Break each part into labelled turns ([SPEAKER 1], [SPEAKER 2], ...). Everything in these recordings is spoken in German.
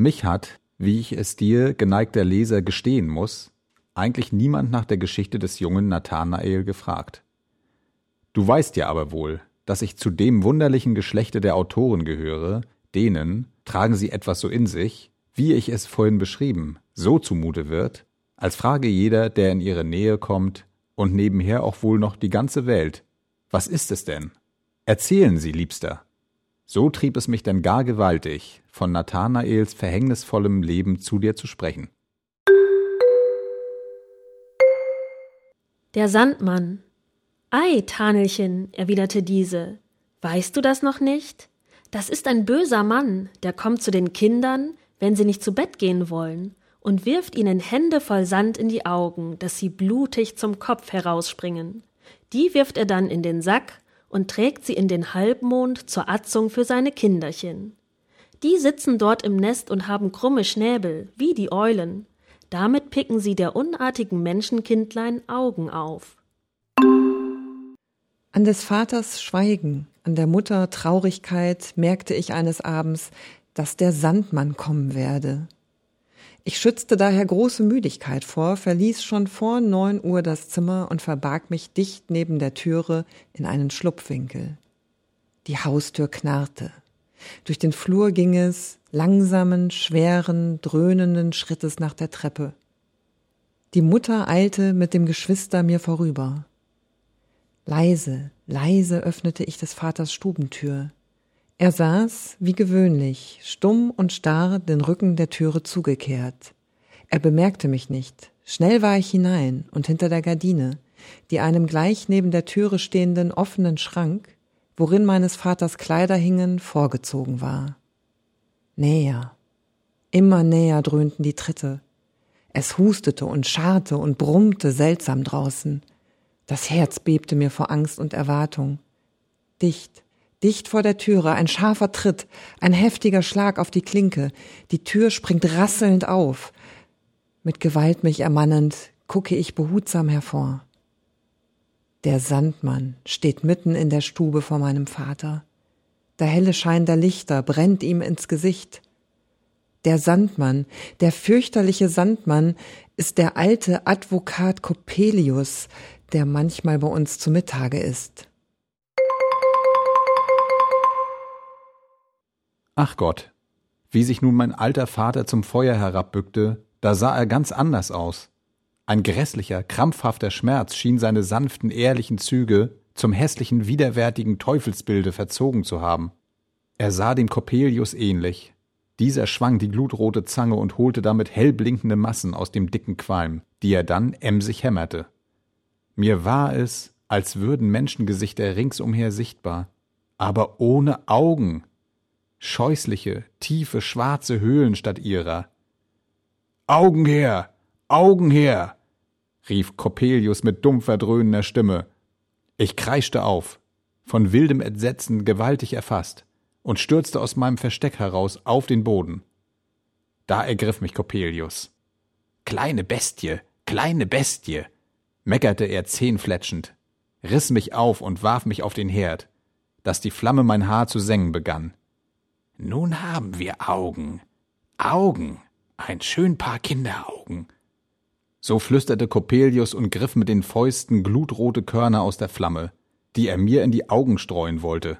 [SPEAKER 1] Mich hat, wie ich es dir, geneigter Leser, gestehen muss, eigentlich niemand nach der Geschichte des jungen Nathanael gefragt. Du weißt ja aber wohl, dass ich zu dem wunderlichen Geschlechte der Autoren gehöre, denen, tragen sie etwas so in sich, wie ich es vorhin beschrieben, so zumute wird, als frage jeder, der in ihre Nähe kommt, und nebenher auch wohl noch die ganze Welt, was ist es denn? Erzählen Sie, Liebster. So trieb es mich denn gar gewaltig, von Nathanaels verhängnisvollem Leben zu dir zu sprechen.
[SPEAKER 2] Der Sandmann. Ei, Tanelchen, erwiderte diese, weißt du das noch nicht? Das ist ein böser Mann, der kommt zu den Kindern, wenn sie nicht zu Bett gehen wollen, und wirft ihnen Hände voll Sand in die Augen, dass sie blutig zum Kopf herausspringen. Die wirft er dann in den Sack und trägt sie in den Halbmond zur Atzung für seine Kinderchen. Die sitzen dort im Nest und haben krumme Schnäbel, wie die Eulen. Damit picken sie der unartigen Menschenkindlein Augen auf.
[SPEAKER 3] An des Vaters Schweigen, an der Mutter Traurigkeit merkte ich eines Abends, dass der Sandmann kommen werde. Ich schützte daher große Müdigkeit vor, verließ schon vor neun Uhr das Zimmer und verbarg mich dicht neben der Türe in einen Schlupfwinkel. Die Haustür knarrte. Durch den Flur ging es langsamen, schweren, dröhnenden Schrittes nach der Treppe. Die Mutter eilte mit dem Geschwister mir vorüber. Leise, leise öffnete ich des Vaters Stubentür. Er saß, wie gewöhnlich, stumm und starr den Rücken der Türe zugekehrt. Er bemerkte mich nicht. Schnell war ich hinein und hinter der Gardine, die einem gleich neben der Türe stehenden offenen Schrank, worin meines Vaters Kleider hingen, vorgezogen war. Näher. Immer näher dröhnten die Tritte. Es hustete und scharrte und brummte seltsam draußen. Das Herz bebte mir vor Angst und Erwartung. Dicht, dicht vor der Türe, ein scharfer Tritt, ein heftiger Schlag auf die Klinke, die Tür springt rasselnd auf. Mit Gewalt mich ermannend, gucke ich behutsam hervor. Der Sandmann steht mitten in der Stube vor meinem Vater. Der helle Schein der Lichter brennt ihm ins Gesicht. Der Sandmann, der fürchterliche Sandmann, ist der alte Advokat Coppelius, der manchmal bei uns zu Mittage ist.
[SPEAKER 1] Ach Gott, wie sich nun mein alter Vater zum Feuer herabbückte, da sah er ganz anders aus. Ein grässlicher, krampfhafter Schmerz schien seine sanften, ehrlichen Züge zum hässlichen, widerwärtigen Teufelsbilde verzogen zu haben. Er sah dem Coppelius ähnlich. Dieser schwang die glutrote Zange und holte damit hellblinkende Massen aus dem dicken Qualm, die er dann emsig hämmerte. Mir war es, als würden Menschengesichter ringsumher sichtbar, aber ohne Augen. Scheußliche, tiefe, schwarze Höhlen statt ihrer. Augen her! Augen her! rief Coppelius mit dumpfer, dröhnender Stimme. Ich kreischte auf, von wildem Entsetzen gewaltig erfasst, und stürzte aus meinem Versteck heraus auf den Boden. Da ergriff mich Coppelius. Kleine Bestie, kleine Bestie, meckerte er zähnfletschend, riss mich auf und warf mich auf den Herd, dass die Flamme mein Haar zu sengen begann. Nun haben wir Augen, Augen, ein schön paar Kinderaugen. So flüsterte Coppelius und griff mit den Fäusten glutrote Körner aus der Flamme, die er mir in die Augen streuen wollte.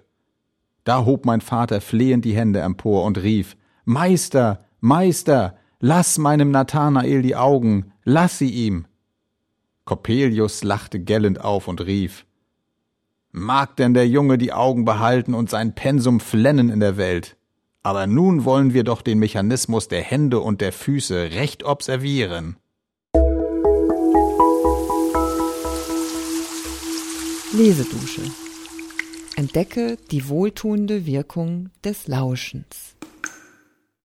[SPEAKER 1] Da hob mein Vater flehend die Hände empor und rief Meister, Meister, lass meinem Nathanael die Augen, lass sie ihm. Coppelius lachte gellend auf und rief Mag denn der Junge die Augen behalten und sein Pensum flennen in der Welt. Aber nun wollen wir doch den Mechanismus der Hände und der Füße recht observieren.
[SPEAKER 3] Lesedusche. Entdecke die wohltuende Wirkung des Lauschens.